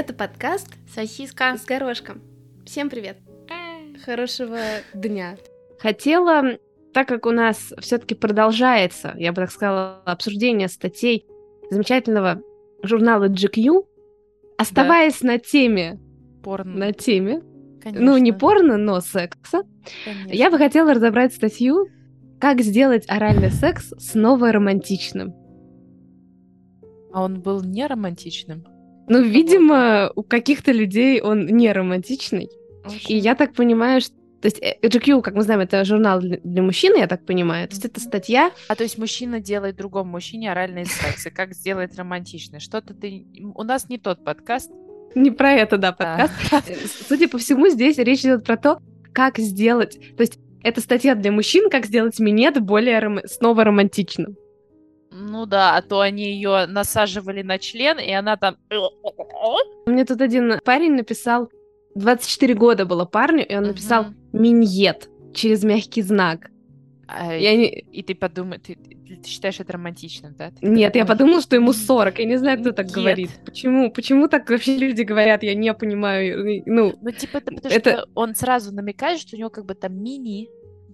Это подкаст Сосиска. с горошком. Всем привет. Хорошего дня. Хотела, так как у нас все-таки продолжается, я бы так сказала, обсуждение статей замечательного журнала GQ, оставаясь на теме, Порно. на теме, Конечно. ну не порно, но секса, Конечно. я бы хотела разобрать статью «Как сделать оральный секс снова романтичным». А он был не романтичным. Ну, видимо, у каких-то людей он не романтичный. И я так понимаю, что... То есть э, GQ, как мы знаем, это журнал для, для мужчин, я так понимаю. То есть это статья... А то есть мужчина делает другому мужчине оральный секс. И как сделать романтичный? Что-то ты... У нас не тот подкаст. Не про это, да, Да. подкаст. Э, Судя по всему, здесь речь идет про то, как сделать... То есть это статья для мужчин, как сделать минет более рома- снова романтичным. Ну да, а то они ее насаживали на член, и она там... Мне тут один парень написал... 24 года было парню, и он написал Мгм. миньет через мягкий знак. А, Я не... И ты подумай, ты, ты- ты считаешь это романтичным, да? Ты Нет, я подумала, что ему «М, 40. Я не знаю, кто так Нет. говорит. Почему? Почему так вообще люди говорят? Я не понимаю. Ну, Ну, типа, это потому Это- что он сразу намекает, что у него как бы там мини,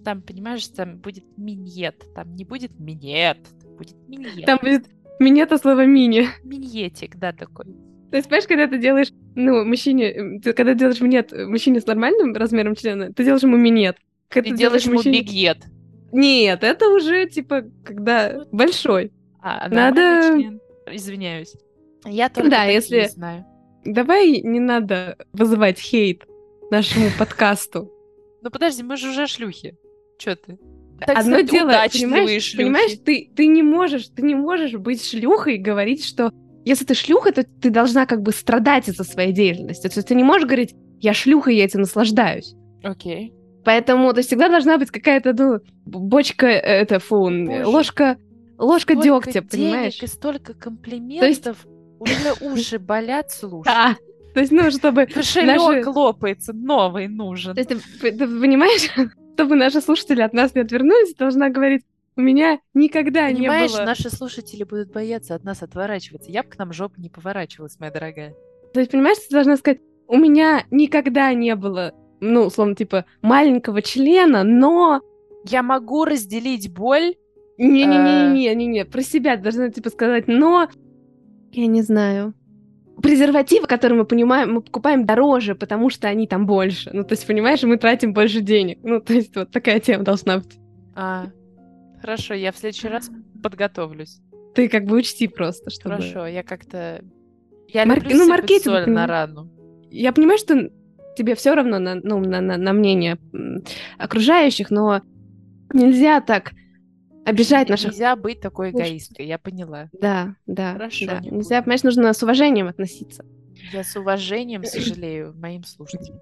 там, понимаешь, там будет миньет, там не будет минет, будет миньет. там будет минет слово мини. Миньетик, да, такой. То есть, понимаешь, когда ты делаешь, ну, мужчине, м, ты, когда делаешь минет э, мужчине с нормальным размером члена, ты делаешь ему минет. Когда Ты делаешь ему мужчине- бигет. Нет, это уже, типа, когда большой. А, Надо- нормальный член? Извиняюсь. Я только Да, если- знаю. Давай не надо вызывать хейт нашему подкасту. Ну подожди, мы же уже шлюхи. Чё ты? Одно сказать, дело, понимаешь, шлюхи. понимаешь, ты, ты не можешь, ты не можешь быть шлюхой и говорить, что если ты шлюха, то ты должна как бы страдать из-за своей деятельности. То есть ты не можешь говорить, я шлюха, я этим наслаждаюсь. Окей. Поэтому, то есть всегда должна быть какая-то, ну, бочка, э, это, фу, Боже. ложка, ложка Столько дегтя, денег понимаешь? и столько комплиментов. Уже уши болят, слушай. Да. То есть, ну, чтобы... Кошелек наши- лопается, новый нужен. То есть ты понимаешь, чтобы наши слушатели от нас не отвернулись, должна говорить, у меня никогда Понимаешь, не было... наши слушатели будут бояться от нас отворачиваться. Я бы к нам жопу не поворачивалась, моя дорогая. То есть, понимаешь, ты должна сказать, у меня никогда не было, ну, условно, типа, маленького члена, но... Я могу разделить боль. Не-не-не-не-не-не, про себя должна, типа, сказать, но... Я не знаю. Презервативы, которые мы понимаем, мы покупаем дороже, потому что они там больше. Ну, то есть, понимаешь, мы тратим больше денег. Ну, то есть, вот такая тема должна быть. А, хорошо, я в следующий раз подготовлюсь. Ты как бы учти просто, чтобы... Хорошо, я как-то... Я Марк- люблю ну, маркетинг, соль на рану. Я понимаю, что тебе все равно на, ну, на, на, на мнение окружающих, но нельзя так обижать наших... Нельзя быть такой эгоисткой, я поняла. Да, да, Хорошо, да. не. Нельзя, понимаешь, нужно с уважением относиться. Я с уважением сожалею моим слушателям.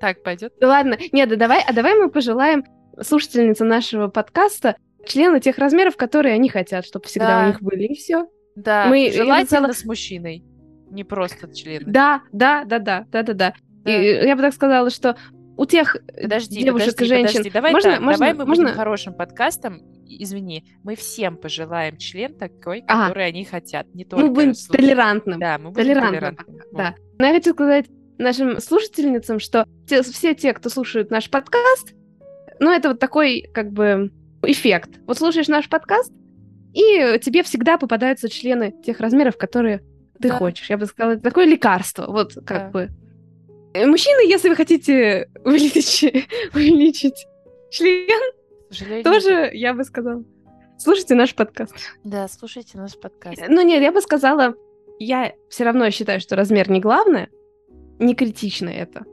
Так, пойдет? Да ладно, нет, да давай, а давай мы пожелаем слушательницам нашего подкаста члены тех размеров, которые они хотят, чтобы всегда Да. у них были, и все. Да, Мы- желательно с мужчиной. Не просто члены. Да, да, да, да, да, да, да. Да. И я бы так сказала, что у тех Подожди, девушек подожди, и женщин... подожди. Давай можно, так, можно, давай мы можно... будем хорошим подкастом. Извини, мы всем пожелаем член такой, А. который они хотят. Не только Мы будем слушать. толерантным. Да, мы будем толерантным. толерантными. Да. Но я хочу сказать нашим слушательницам, что те- все те, кто слушает наш подкаст, ну, это вот такой, как бы, эффект. Вот слушаешь наш подкаст, и тебе всегда попадаются члены тех размеров, которые ты Да. хочешь. Я бы сказала, это такое лекарство. Вот как Да. бы. Э, Мужчины, если вы хотите увеличить, увеличить член, К сожалению, тоже, я бы сказала, слушайте наш подкаст. Да, слушайте наш подкаст. Ну нет, я бы сказала, я все равно считаю, что размер не главное, не критично это.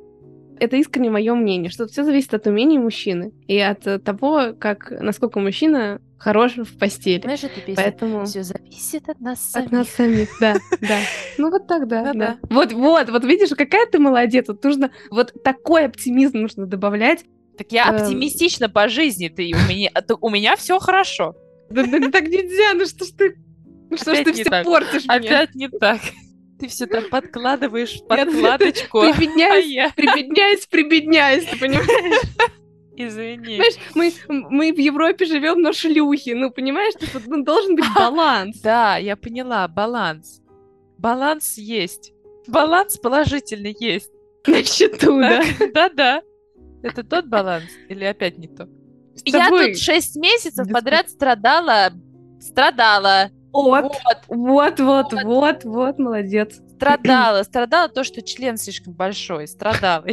Это искренне мое мнение, что все зависит от умений мужчины и от э, того, как насколько мужчина хорош в постели. Знаешь, эта песня? Поэтому Все зависит от нас от самих. нас самих, да, да. Ну вот так, да, Да-да. да. Вот, вот, вот видишь, какая ты молодец. Вот нужно вот такой оптимизм нужно добавлять. Так я Эм. оптимистична по жизни, ты у меня, а то у меня все хорошо. Да, да, да так нельзя, ну что ж ты, ну что ж ты все портишь мне. Опять не так. Ты все там подкладываешь в подкладочку. а Прибедняюсь, я, прибедняюсь, прибедняюсь, ты понимаешь? извини. Понимаешь, мы, мы в Европе живем на шлюхе, ну, понимаешь, типа, ну, должен быть баланс. Да, я поняла, баланс. Баланс есть. Баланс положительный есть. На счету, да? Да-да. Это тот баланс? Или опять не то? Я тут 6 месяцев подряд страдала. Страдала. Вот, вот, вот, вот, вот, молодец. Страдала, страдала то, что член слишком большой, страдала.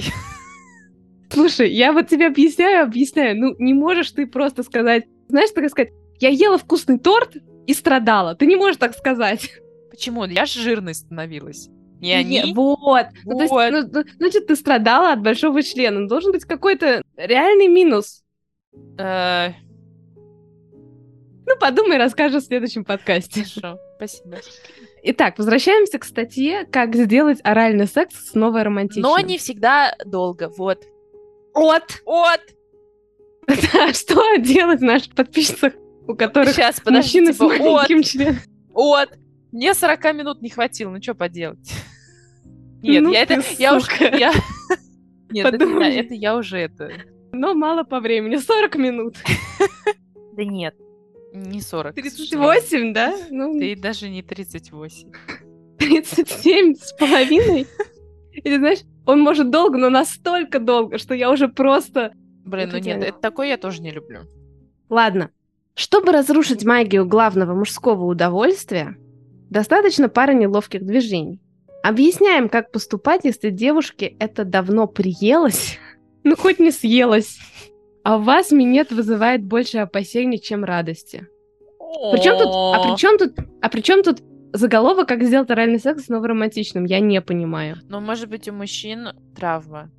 Слушай, я вот тебе объясняю, объясняю. Ну, не можешь ты просто сказать, знаешь, так сказать, я ела вкусный торт и страдала. Ты не можешь так сказать. Почему? Я же жирной становилась. Не они? Вот. вот. Ну, то есть, ну, значит, ты страдала от большого члена. Должен быть какой-то реальный минус. Э... Ну, подумай, расскажешь в следующем подкасте. Хорошо, спасибо. Итак, возвращаемся к статье «Как сделать оральный секс снова романтичным». Но не всегда долго, вот. От! От! Да, что делать нашим подписчикам, у которых Сейчас, подожди, мужчины типа, с маленьким от, членом? От! Мне 40 минут не хватило, ну что поделать? Нет, ну, я это... Я уже... Я... Нет, это, это я уже это... Но мало по времени, 40 минут. Да нет, не 40. 38, да? Ну... Ты даже не 38. 37 с половиной? Или знаешь, он может долго, но настолько долго, что я уже просто... Блин, ну нет, это такое я тоже не люблю. Ладно. Чтобы разрушить магию главного мужского удовольствия, достаточно пары неловких движений. Объясняем, как поступать, если девушке это давно приелось, ну хоть не съелось, а у вас минет вызывает больше опасений, чем радости. Причем тут, а при чем тут, а при чем тут заголовок «Как сделать оральный секс снова романтичным»? Я не понимаю. Ну, может быть, у мужчин травма.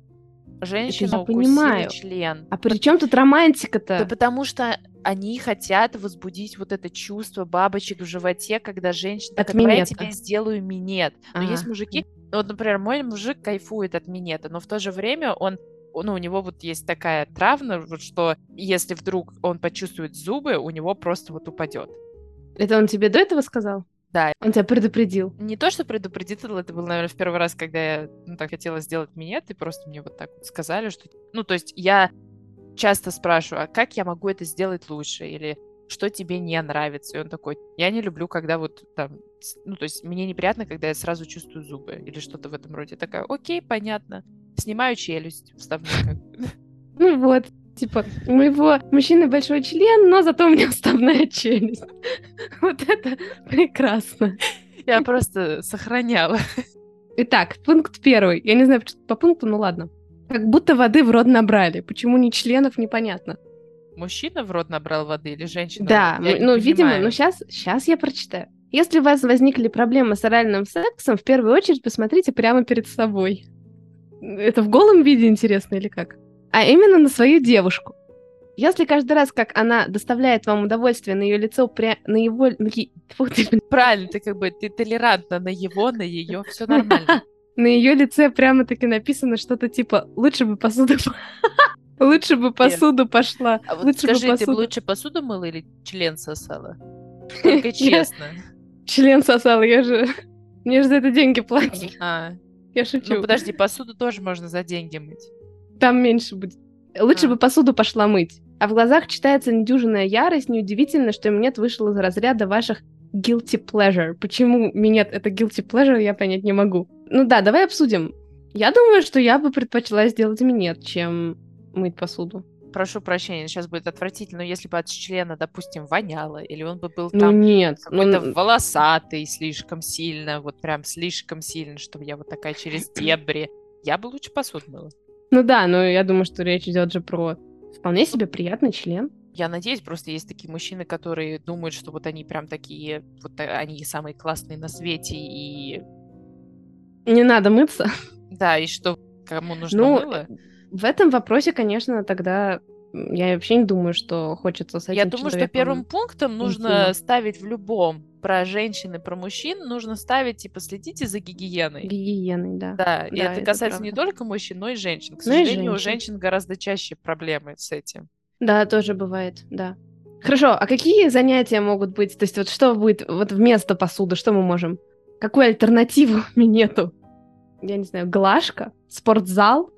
Женщина укусила понимаю. член. А при чем тут романтика-то? Да потому что они хотят возбудить вот это чувство бабочек в животе, когда женщина от минета. я тебе сделаю минет. Но ага. есть мужики, ну, вот, например, мой мужик кайфует от минета, но в то же время он ну, у него вот есть такая травма, вот, что если вдруг он почувствует зубы, у него просто вот упадет. Это он тебе до этого сказал? Да. Он тебя предупредил? Не то, что предупредил, это был, наверное, в первый раз, когда я ну, так хотела сделать минет, и просто мне вот так вот сказали, что... Ну, то есть я часто спрашиваю, а как я могу это сделать лучше? Или что тебе не нравится? И он такой, я не люблю, когда вот там... Ну, то есть мне неприятно, когда я сразу чувствую зубы или что-то в этом роде. Я такая, окей, понятно. Снимаю челюсть вставную. Ну вот, Типа, у моего мужчины большой член, но зато у меня вставная челюсть. Вот это прекрасно. Я просто сохраняла. Итак, пункт первый. Я не знаю по пункту, ну ладно. Как будто воды в рот набрали. Почему не членов, непонятно. Мужчина в рот набрал воды или женщина? Да, я ну, видимо, ну сейчас, сейчас я прочитаю. Если у вас возникли проблемы с оральным сексом, в первую очередь посмотрите прямо перед собой. Это в голом виде интересно или как? а именно на свою девушку. Если каждый раз, как она доставляет вам удовольствие на ее лицо, пря... на его... Правильно, ты как бы ты толерантна на его, на ее, все нормально. На ее лице прямо-таки написано что-то типа «Лучше бы посуду...» Лучше бы посуду пошла. А вот скажи, ты бы лучше посуду мыла или член сосала? Только честно. Член сосала, я же... Мне же за это деньги платят. А. Я шучу. Ну подожди, посуду тоже можно за деньги мыть. Там меньше будет. Лучше а. бы посуду пошла мыть. А в глазах читается недюжинная ярость. Неудивительно, что минет вышел из разряда ваших guilty pleasure. Почему минет это guilty pleasure, я понять не могу. Ну да, давай обсудим. Я думаю, что я бы предпочла сделать минет, чем мыть посуду. Прошу прощения, сейчас будет отвратительно, но если бы от члена, допустим, воняло, или он бы был ну, там нет, какой-то ну... волосатый слишком сильно, вот прям слишком сильно, чтобы я вот такая через дебри, я бы лучше посуду мыла. Ну да, но я думаю, что речь идет же про вполне себе приятный член. Я надеюсь, просто есть такие мужчины, которые думают, что вот они прям такие, вот они самые классные на свете и... Не надо мыться. Да, и что кому нужно ну, мыло. В этом вопросе, конечно, тогда я вообще не думаю, что хочется с этим Я думаю, что первым пунктом нужно интимно. ставить в любом про женщин и про мужчин нужно ставить, типа, следите за гигиеной. Гигиеной, да. Да, и это, это касается правда. не только мужчин, но и женщин. К сожалению, женщин. у женщин гораздо чаще проблемы с этим. Да, тоже бывает, да. Хорошо, а какие занятия могут быть? То есть вот что будет вот вместо посуды, что мы можем? Какую альтернативу минету? Я не знаю, глажка? Спортзал?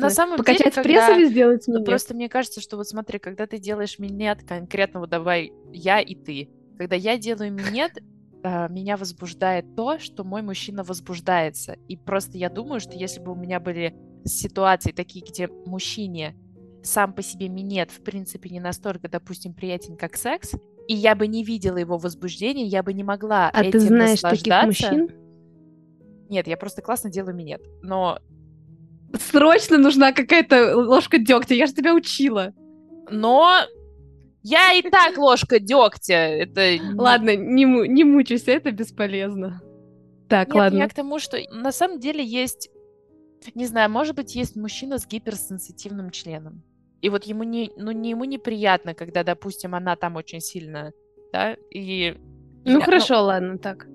На самом покачать деле, пресс или сделать минет? Просто мне кажется, что вот смотри, когда ты делаешь минет конкретно, вот давай я и ты, когда я делаю минет, э, меня возбуждает то, что мой мужчина возбуждается. И просто я думаю, что если бы у меня были ситуации такие, где мужчине сам по себе минет, в принципе, не настолько, допустим, приятен, как секс, и я бы не видела его возбуждения, я бы не могла а этим ты знаешь таких мужчин? Нет, я просто классно делаю минет, но... Срочно нужна какая-то ложка дегтя, я же тебя учила. Но я и так ложка дегтя. Это... Ладно, не, не мучайся, это бесполезно. Так, Нет, ладно. я к тому, что на самом деле есть... Не знаю, может быть, есть мужчина с гиперсенситивным членом. И вот ему не, ну, не ему неприятно, когда, допустим, она там очень сильно, да, и... Ну, я, хорошо, ну, ладно, так.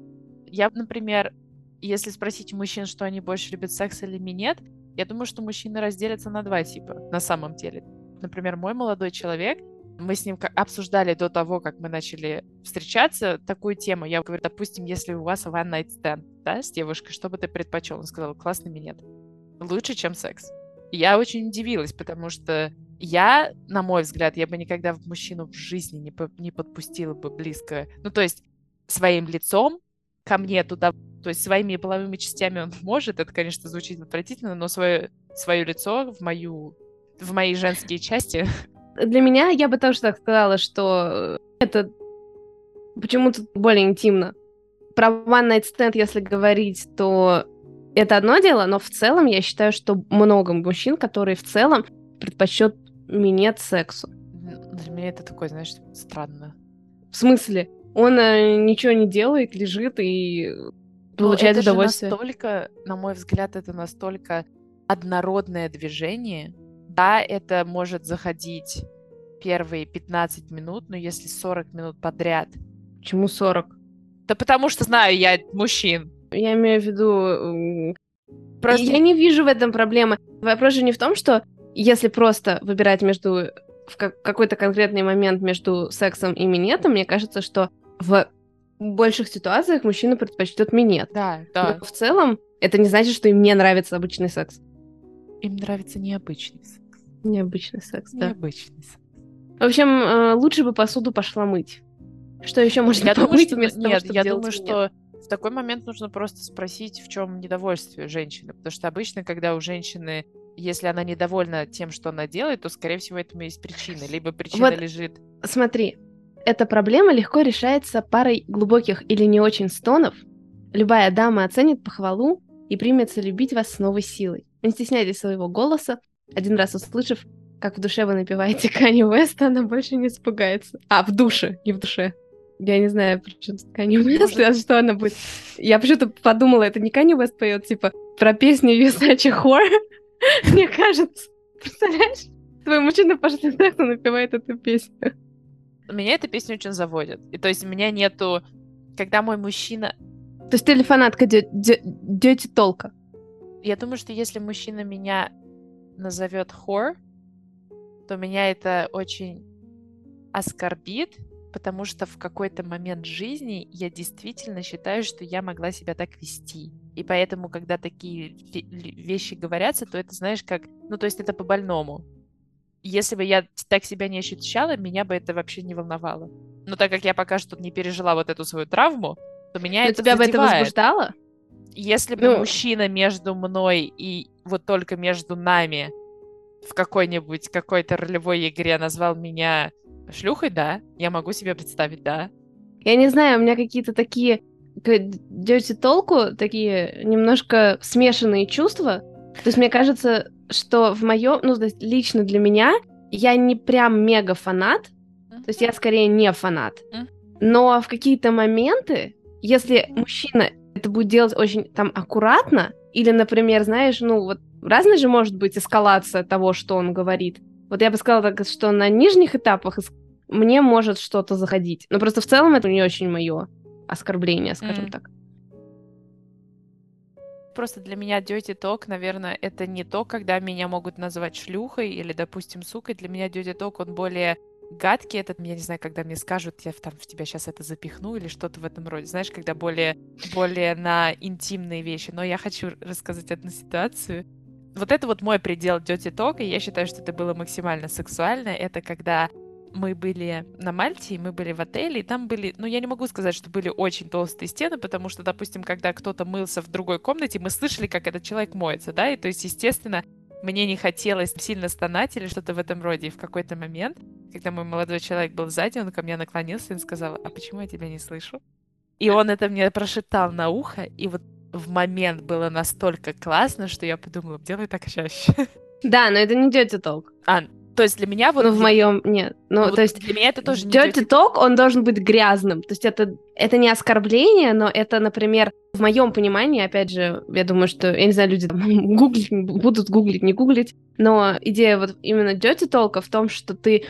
Я, например, если спросить у мужчин, что они больше любят секс или минет, я думаю, что мужчины разделятся на два типа, на самом деле. Например, мой молодой человек, мы с ним обсуждали до того, как мы начали встречаться, такую тему. Я говорю, допустим, если у вас one night stand, да, с девушкой, что бы ты предпочел? Он сказал, классный минет. Лучше, чем секс. Я очень удивилась, потому что я, на мой взгляд, я бы никогда мужчину в жизни не, по, не подпустила бы близко. Ну, то есть своим лицом ко мне туда, то есть своими половыми частями он может, это, конечно, звучит отвратительно, но свое, свое лицо в мою, в мои женские части. Для меня, я бы тоже так сказала, что это почему-то более интимно. Про One Night Stand, если говорить, то это одно дело, но в целом я считаю, что много мужчин, которые в целом предпочтут минет сексу. Для меня это такое, знаешь, странно. В смысле? Он э, ничего не делает, лежит и получает это удовольствие. Же настолько, на мой взгляд, это настолько однородное движение. Да, это может заходить первые 15 минут, но если 40 минут подряд. Почему 40? Да потому что знаю я мужчин. Я имею в виду... Просто я не вижу в этом проблемы. Вопрос же не в том, что если просто выбирать между в какой-то конкретный момент между сексом и минетом, мне кажется, что в больших ситуациях мужчина предпочтет минет. Да, да. Но в целом это не значит, что им не нравится обычный секс. Им нравится необычный секс. Необычный секс, да. Необычный секс. В общем, э, лучше бы посуду пошла мыть. Что еще можно я помыть думаю, что... вместо Нет, того, я думаю, минет? что в такой момент нужно просто спросить, в чем недовольствие женщины. Потому что обычно, когда у женщины если она недовольна тем, что она делает, то, скорее всего, этому есть причина. Либо причина вот, лежит... Смотри, эта проблема легко решается парой глубоких или не очень стонов. Любая дама оценит похвалу и примется любить вас с новой силой. Не стесняйтесь своего голоса. Один раз услышав, как в душе вы напеваете Кани Уэста, она больше не испугается. А, в душе, не в душе. Я не знаю, причем Кани Уэст, а что она будет. Я почему-то подумала, это не Кани Уэст поет, типа, про песню Versace Хор. Мне кажется. Представляешь? Твой мужчина после секса напевает эту песню. Меня эта песня очень заводит. И то есть у меня нету... Когда мой мужчина... То есть ты ли фанатка Дети Толка? Я думаю, что если мужчина меня назовет хор, то меня это очень оскорбит, потому что в какой-то момент жизни я действительно считаю, что я могла себя так вести. И поэтому, когда такие вещи говорятся, то это, знаешь, как... Ну, то есть это по-больному. Если бы я так себя не ощущала, меня бы это вообще не волновало. Но так как я пока что не пережила вот эту свою травму, то меня Но это тебя задевает. бы это возбуждало? Если бы ну... мужчина между мной и вот только между нами в какой-нибудь какой-то ролевой игре назвал меня шлюхой, да, я могу себе представить, да. Я не знаю, у меня какие-то такие к толку такие немножко смешанные чувства. То есть мне кажется, что в моем, ну, лично для меня, я не прям мега фанат, то есть я скорее не фанат. Но в какие-то моменты, если мужчина это будет делать очень там аккуратно, или, например, знаешь, ну вот разная же может быть эскалация того, что он говорит. Вот я бы сказала так, что на нижних этапах мне может что-то заходить. Но просто в целом это не очень мое оскорбление, скажем mm. так. Просто для меня dirty talk, наверное, это не то, когда меня могут называть шлюхой или, допустим, сукой. Для меня dirty talk, он более гадкий. Этот, я не знаю, когда мне скажут, я там в тебя сейчас это запихну или что-то в этом роде. Знаешь, когда более, более на интимные вещи. Но я хочу рассказать одну ситуацию. Вот это вот мой предел dirty talk, и я считаю, что это было максимально сексуально. Это когда мы были на Мальте, и мы были в отеле, и там были, ну, я не могу сказать, что были очень толстые стены, потому что, допустим, когда кто-то мылся в другой комнате, мы слышали, как этот человек моется, да, и то есть, естественно, мне не хотелось сильно стонать или что-то в этом роде. И в какой-то момент, когда мой молодой человек был сзади, он ко мне наклонился и сказал, а почему я тебя не слышу? И он это мне прошептал на ухо, и вот в момент было настолько классно, что я подумала, делай так чаще. Да, но это не dirty talk. А, то есть для меня вот... Ну, в моем нет. Ну, ну то вот есть для меня это тоже не dirty talk, он должен быть грязным. То есть это, это не оскорбление, но это, например, в моем понимании, опять же, я думаю, что, я не знаю, люди там, гуглить, будут гуглить, не гуглить, но идея вот именно dirty talk в том, что ты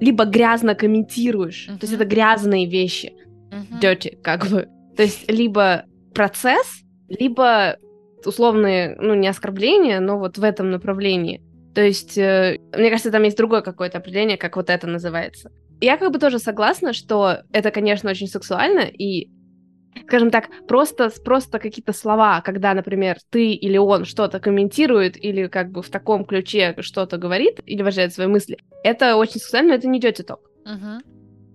либо грязно комментируешь, uh-huh. то есть это грязные вещи, uh-huh. dirty, как бы. То есть либо процесс, либо условные, ну, не оскорбления, но вот в этом направлении. То есть, э, мне кажется, там есть другое какое-то определение, как вот это называется. Я как бы тоже согласна, что это, конечно, очень сексуально, и, скажем так, просто, просто какие-то слова, когда, например, ты или он что-то комментирует, или как бы в таком ключе что-то говорит, или выражает свои мысли, это очень сексуально, но это не идет ток. Uh-huh.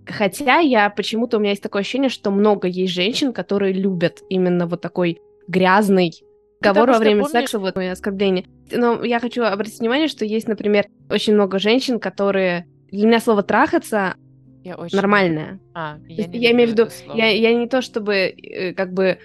Хотя я почему-то у меня есть такое ощущение, что много есть женщин, которые любят именно вот такой грязный разговор во время помнишь... секса, вот мои оскорбления. Но я хочу обратить внимание, что есть, например, очень много женщин, которые... Для меня слово «трахаться» я очень... нормальное. А, я, не я имею в виду, я, я не то чтобы э, как бы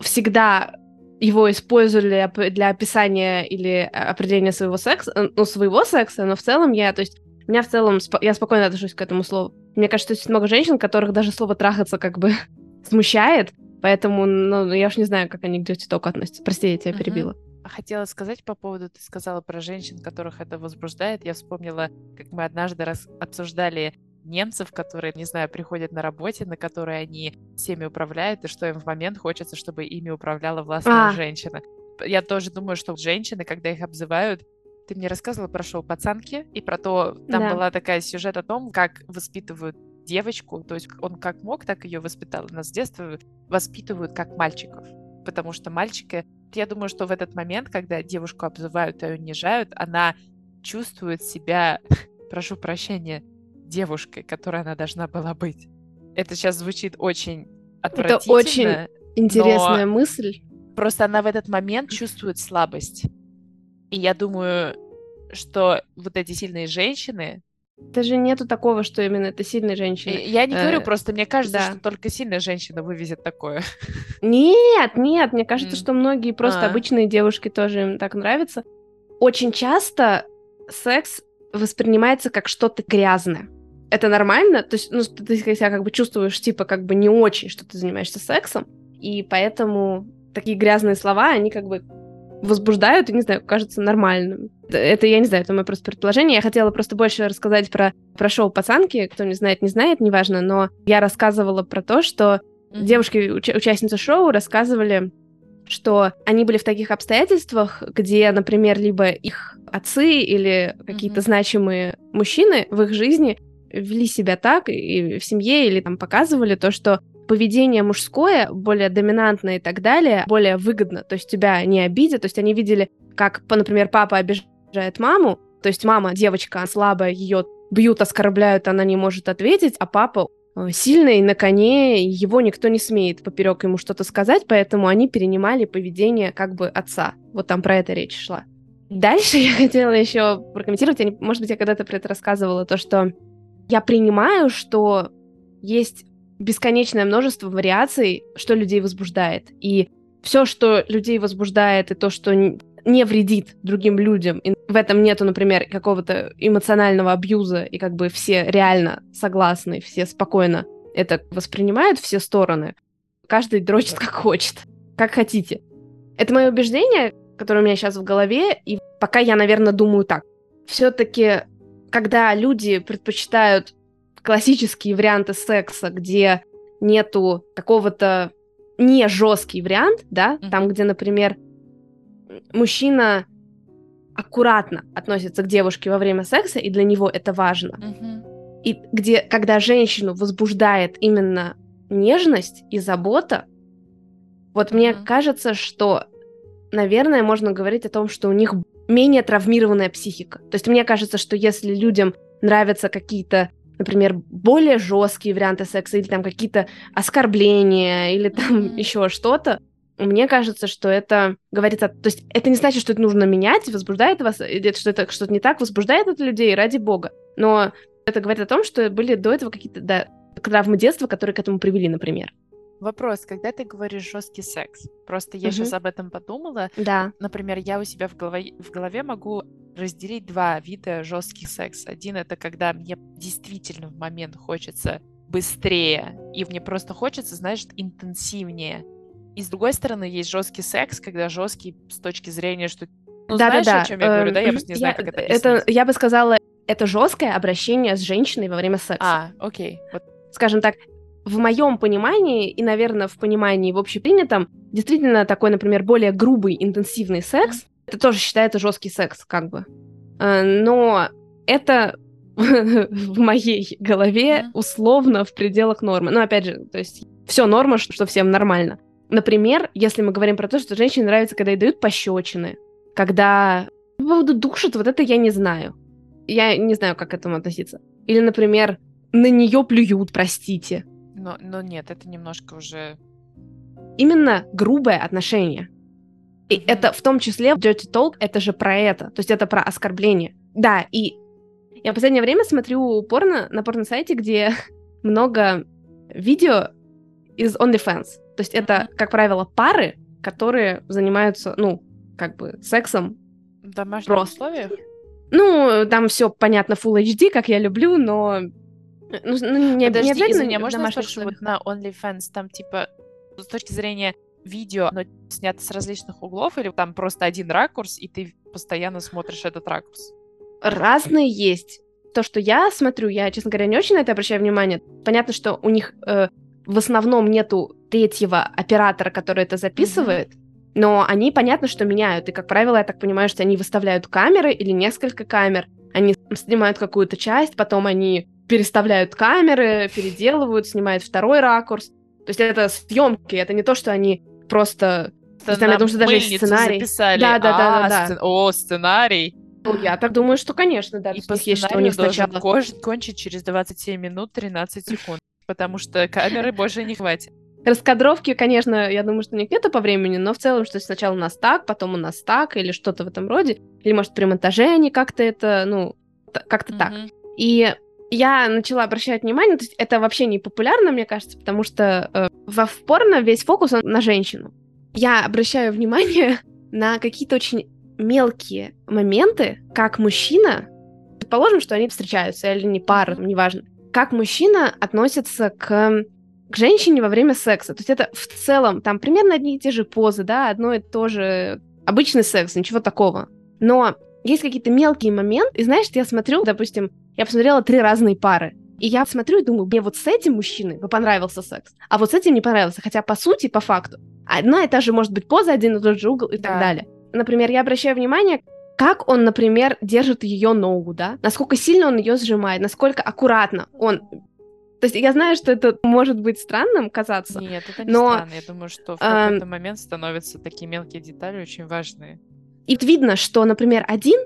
всегда его использовали для описания или определения своего секса, э, ну, своего секса, но в целом я, то есть, меня в целом, я спокойно отношусь к этому слову. Мне кажется, есть много женщин, которых даже слово «трахаться» как бы смущает, Поэтому, ну, я уж не знаю, как они к Dirty Talk относятся. Прости, я тебя uh-huh. перебила. Хотела сказать по поводу, ты сказала про женщин, которых это возбуждает. Я вспомнила, как мы однажды раз обсуждали немцев, которые, не знаю, приходят на работе, на которые они всеми управляют, и что им в момент хочется, чтобы ими управляла властная а. женщина. Я тоже думаю, что женщины, когда их обзывают, ты мне рассказывала про шоу «Пацанки» и про то, там да. была такая сюжет о том, как воспитывают девочку, то есть он как мог, так ее воспитал. Нас с детства воспитывают как мальчиков, потому что мальчики, я думаю, что в этот момент, когда девушку обзывают и унижают, она чувствует себя, прошу прощения, девушкой, которой она должна была быть. Это сейчас звучит очень отвратительно. Это очень интересная мысль. Просто она в этот момент чувствует слабость. И я думаю, что вот эти сильные женщины, даже нету такого, что именно это сильная женщина. Я не говорю, э, просто мне кажется, да. что только сильная женщина вывезет такое. Нет, нет, мне кажется, mm. что многие просто а. обычные девушки тоже им так нравится. Очень часто секс воспринимается как что-то грязное. Это нормально? То есть, ну, ты себя как бы чувствуешь, типа, как бы не очень, что ты занимаешься сексом, и поэтому такие грязные слова, они как бы возбуждают и, не знаю, кажется нормальным. Это, я не знаю, это мое просто предположение. Я хотела просто больше рассказать про, про шоу «Пацанки». Кто не знает, не знает, неважно, но я рассказывала про то, что mm-hmm. девушки, уч- участницы шоу, рассказывали, что они были в таких обстоятельствах, где, например, либо их отцы или какие-то mm-hmm. значимые мужчины в их жизни вели себя так и в семье или там показывали то, что поведение мужское, более доминантное и так далее, более выгодно, то есть тебя не обидят, то есть они видели, как, например, папа обижает маму, то есть мама, девочка слабая, ее бьют, оскорбляют, она не может ответить, а папа э, сильный на коне, его никто не смеет поперек ему что-то сказать, поэтому они перенимали поведение как бы отца. Вот там про это речь шла. Дальше я хотела еще прокомментировать, не, может быть, я когда-то про это рассказывала, то, что я принимаю, что есть бесконечное множество вариаций, что людей возбуждает. И все, что людей возбуждает, и то, что не вредит другим людям, и в этом нету, например, какого-то эмоционального абьюза, и как бы все реально согласны, все спокойно это воспринимают все стороны. Каждый дрочит как хочет, как хотите. Это мое убеждение, которое у меня сейчас в голове, и пока я, наверное, думаю так. Все-таки, когда люди предпочитают классические варианты секса, где нету какого-то не жесткий вариант, да, mm-hmm. там, где, например, мужчина аккуратно относится к девушке во время секса, и для него это важно. Mm-hmm. И где, когда женщину возбуждает именно нежность и забота, вот mm-hmm. мне кажется, что, наверное, можно говорить о том, что у них менее травмированная психика. То есть мне кажется, что если людям нравятся какие-то например, более жесткие варианты секса или там какие-то оскорбления или там mm-hmm. еще что-то, мне кажется, что это говорит о... То есть это не значит, что это нужно менять, возбуждает вас, что это что-то не так, возбуждает это людей, ради бога. Но это говорит о том, что были до этого какие-то да, травмы детства, которые к этому привели, например. Вопрос, когда ты говоришь жесткий секс, просто я угу. сейчас об этом подумала. Да. Например, я у себя в голове, в голове могу разделить два вида жестких секс. Один это когда мне действительно в момент хочется быстрее, и мне просто хочется, знаешь, интенсивнее. И с другой стороны, есть жесткий секс, когда жесткий с точки зрения, что ну, да, знаешь, да, да. о чем я говорю, да? Я просто не знаю, я, как это объяснить. Это, я бы сказала, это жесткое обращение с женщиной во время секса. А, окей. Вот. Скажем так, в моем понимании и, наверное, в понимании в общепринятом, действительно такой, например, более грубый, интенсивный секс, это тоже считается жесткий секс, как бы. Э, но это в моей голове условно в пределах нормы. Но опять же, то есть все норма, что всем нормально. Например, если мы говорим про то, что женщине нравится, когда ей дают пощечины, когда по поводу душат, вот это я не знаю. Я не знаю, как к этому относиться. Или, например, на нее плюют, простите. Но, но нет, это немножко уже... Именно грубое отношение. И mm-hmm. это в том числе Dirty Talk, это же про это. То есть это про оскорбление. Да, и я в последнее время смотрю порно на порно-сайте, где много видео из OnlyFans. То есть это, как правило, пары, которые занимаются, ну, как бы сексом. В домашних просто. условиях? Ну, там все понятно, Full HD, как я люблю, но ну, ну не, Подожди, не обязательно извини, а можно спросить, вот на OnlyFans там, типа, с точки зрения видео, оно снято с различных углов, или там просто один ракурс, и ты постоянно смотришь этот ракурс? Разные есть. То, что я смотрю, я, честно говоря, не очень на это обращаю внимание. Понятно, что у них э, в основном нету третьего оператора, который это записывает, mm-hmm. но они, понятно, что меняют. И, как правило, я так понимаю, что они выставляют камеры или несколько камер, они снимают какую-то часть, потом они переставляют камеры, переделывают, снимают второй ракурс. То есть это съемки, это не то, что они просто... Это там, я думаю, что даже есть сценарий. Записали. Да, да, да, да, да. Сцен... О, сценарий. Ну, я так думаю, что, конечно, да. И по есть, что у них сначала... кончить через 27 минут 13 секунд, потому что камеры больше не хватит. Раскадровки, конечно, я думаю, что не где-то по времени, но в целом, что сначала у нас так, потом у нас так, или что-то в этом роде. Или, может, при монтаже они как-то это, ну, как-то mm-hmm. так. И я начала обращать внимание, то есть это вообще не популярно, мне кажется, потому что э, во в порно весь фокус он на женщину. Я обращаю внимание на какие-то очень мелкие моменты, как мужчина, предположим, что они встречаются, или не пара, неважно, как мужчина относится к, к женщине во время секса. То есть это в целом там примерно одни и те же позы, да, одно и то же обычный секс, ничего такого. Но есть какие-то мелкие моменты, и знаешь, я смотрю, допустим, я посмотрела три разные пары. И я смотрю и думаю, мне вот с этим мужчиной бы понравился секс, а вот с этим не понравился. Хотя, по сути, по факту, одна и та же может быть поза, один и тот же угол и да. так далее. Например, я обращаю внимание, как он, например, держит ее ногу, да? Насколько сильно он ее сжимает, насколько аккуратно он то есть я знаю, что это может быть странным казаться. Нет, это не но, странно. Я думаю, что в какой-то момент становятся такие мелкие детали очень важные. И видно, что, например, один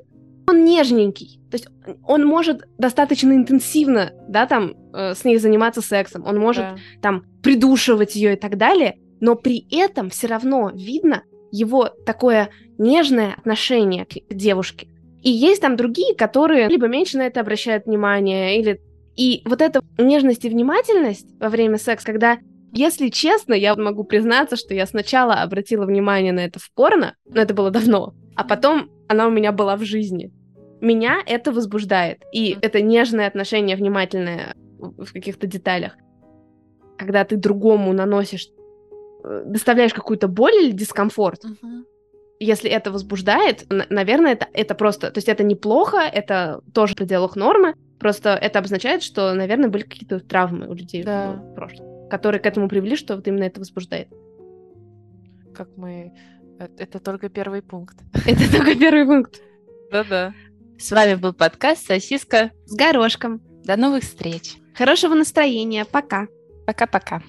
он нежненький. То есть он может достаточно интенсивно, да, там, э, с ней заниматься сексом. Он может да. там придушивать ее и так далее. Но при этом все равно видно его такое нежное отношение к девушке. И есть там другие, которые либо меньше на это обращают внимание, или... И вот эта нежность и внимательность во время секса, когда если честно, я могу признаться, что я сначала обратила внимание на это в порно, но это было давно, а потом она у меня была в жизни. Меня это возбуждает. И это нежное отношение, внимательное в каких-то деталях. Когда ты другому наносишь, доставляешь какую-то боль или дискомфорт, uh-huh. если это возбуждает, наверное, это, это просто... То есть это неплохо, это тоже в пределах нормы, просто это обозначает, что, наверное, были какие-то травмы у людей да. в прошлом, которые к этому привели, что вот именно это возбуждает. Как мы Э, это только первый пункт. Это только первый пункт. Да-да. С вами был подкаст «Сосиска с горошком». До новых встреч. Хорошего настроения. Пока. Пока-пока.